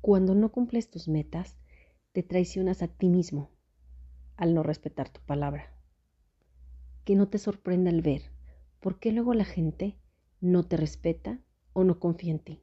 cuando no cumples tus metas, te traicionas a ti mismo al no respetar tu palabra. Que no te sorprenda el ver por qué luego la gente no te respeta o no confía en ti.